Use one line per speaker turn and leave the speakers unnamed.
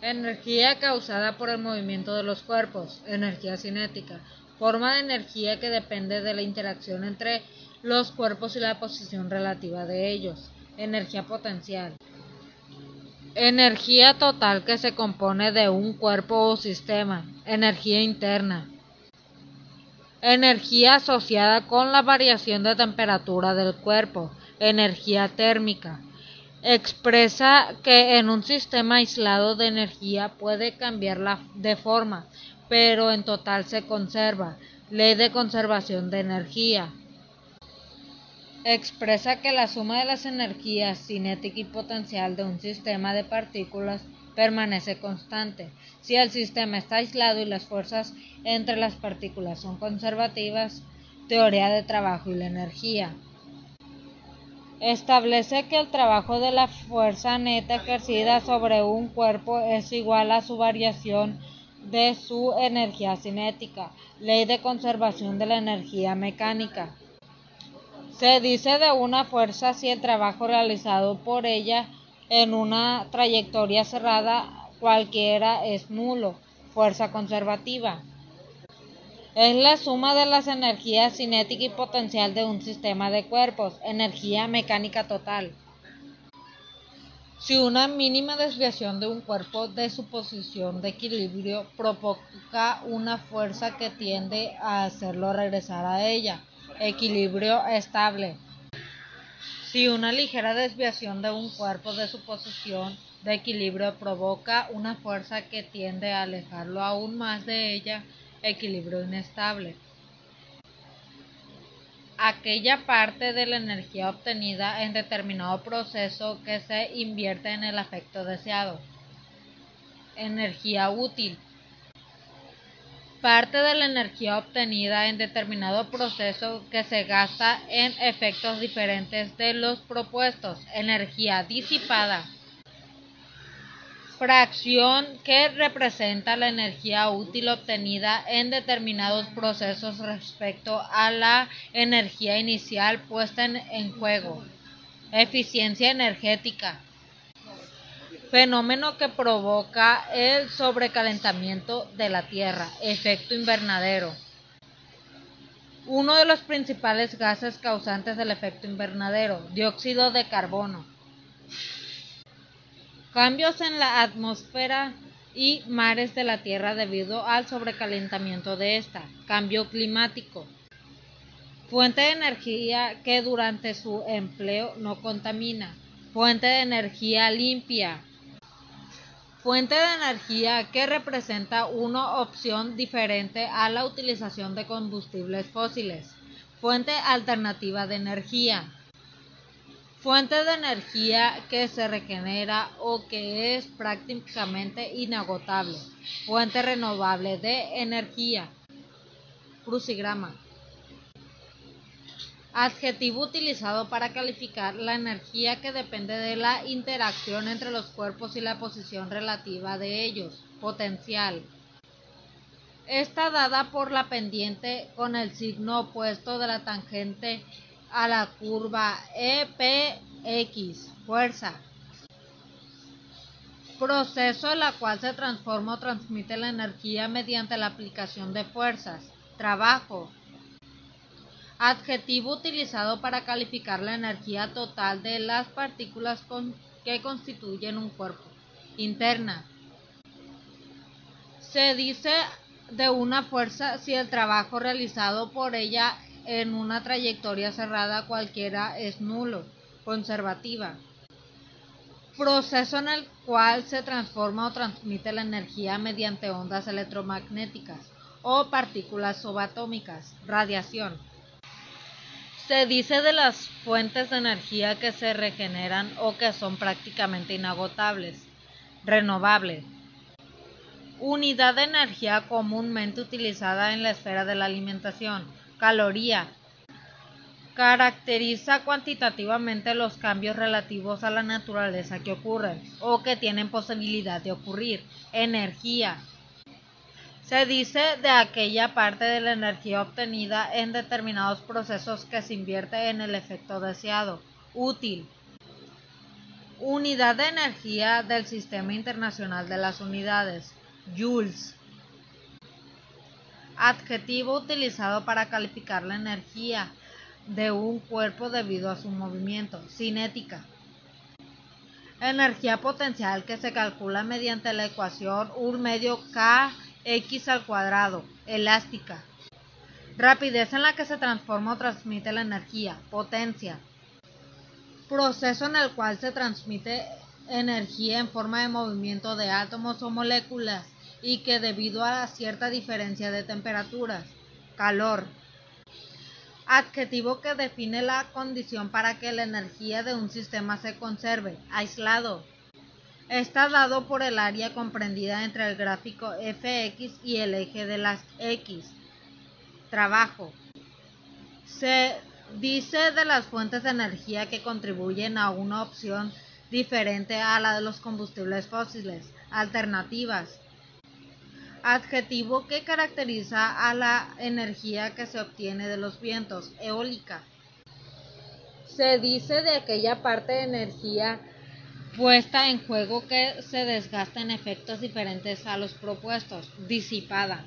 Energía causada por el movimiento de los cuerpos, energía cinética, forma de energía que depende de la interacción entre los cuerpos y la posición relativa de ellos, energía potencial. Energía total que se compone de un cuerpo o sistema, energía interna. Energía asociada con la variación de temperatura del cuerpo, energía térmica expresa que en un sistema aislado de energía puede cambiar de forma, pero en total se conserva. Ley de conservación de energía. Expresa que la suma de las energías cinética y potencial de un sistema de partículas permanece constante. Si el sistema está aislado y las fuerzas entre las partículas son conservativas, teoría de trabajo y la energía establece que el trabajo de la fuerza neta ejercida sobre un cuerpo es igual a su variación de su energía cinética, ley de conservación de la energía mecánica. Se dice de una fuerza si el trabajo realizado por ella en una trayectoria cerrada cualquiera es nulo, fuerza conservativa es la suma de las energías cinética y potencial de un sistema de cuerpos, energía mecánica total. Si una mínima desviación de un cuerpo de su posición de equilibrio provoca una fuerza que tiende a hacerlo regresar a ella, equilibrio estable. Si una ligera desviación de un cuerpo de su posición de equilibrio provoca una fuerza que tiende a alejarlo aún más de ella, equilibrio inestable. Aquella parte de la energía obtenida en determinado proceso que se invierte en el efecto deseado. Energía útil. Parte de la energía obtenida en determinado proceso que se gasta en efectos diferentes de los propuestos. Energía disipada fracción que representa la energía útil obtenida en determinados procesos respecto a la energía inicial puesta en, juego. Eficiencia energética. Fenómeno que provoca el sobrecalentamiento de la Tierra. Efecto invernadero. Uno de los principales gases causantes del efecto invernadero, dióxido de carbono cambios en la atmósfera y mares de la Tierra debido al sobrecalentamiento de esta, cambio climático, fuente de energía que durante su empleo no contamina, fuente de energía limpia, fuente de energía que representa una opción diferente a la utilización de combustibles fósiles, fuente alternativa de energía, Fuente de energía que se regenera o que es prácticamente inagotable. Fuente renovable de energía. Crucigrama. Adjetivo utilizado para calificar la energía que depende de la interacción entre los cuerpos y la posición relativa de ellos. Potencial. Está dada por la pendiente con el signo opuesto de la tangente a la curva EPX, fuerza. Proceso en la cual se transforma o transmite la energía mediante la aplicación de fuerzas. Trabajo. Adjetivo utilizado para calificar la energía total de las partículas que constituyen un cuerpo. Interna. Se dice de una fuerza si el trabajo realizado por ella en una trayectoria cerrada cualquiera es nulo, conservativa. Proceso en el cual se transforma o transmite la energía mediante ondas electromagnéticas o partículas subatómicas, radiación. Se dice de las fuentes de energía que se regeneran o que son prácticamente inagotables, renovable. Unidad de energía comúnmente utilizada en la esfera de la alimentación, Caloría. Caracteriza cuantitativamente los cambios relativos a la naturaleza que ocurren o que tienen posibilidad de ocurrir. Energía. Se dice de aquella parte de la energía obtenida en determinados procesos que se invierte en el efecto deseado. Útil. Unidad de energía del Sistema Internacional de las Unidades, Joules. Adjetivo utilizado para calificar la energía de un cuerpo debido a su movimiento, cinética. Energía potencial que se calcula mediante la ecuación un medio kx al cuadrado, elástica. Rapidez en la que se transforma o transmite la energía, potencia. Proceso en el cual se transmite energía en forma de movimiento de átomos o moléculas y que debido a cierta diferencia de temperaturas, calor, adjetivo que define la condición para que la energía de un sistema se conserve, aislado. Está dado por el área comprendida entre el gráfico fx y el eje de las x. Trabajo. Se dice de las fuentes de energía que contribuyen a una opción diferente a la de los combustibles fósiles, alternativas, adjetivo que caracteriza a la energía que se obtiene de los vientos, eólica. Se dice de aquella parte de energía puesta en juego que se desgasta en efectos diferentes a los propuestos, disipada.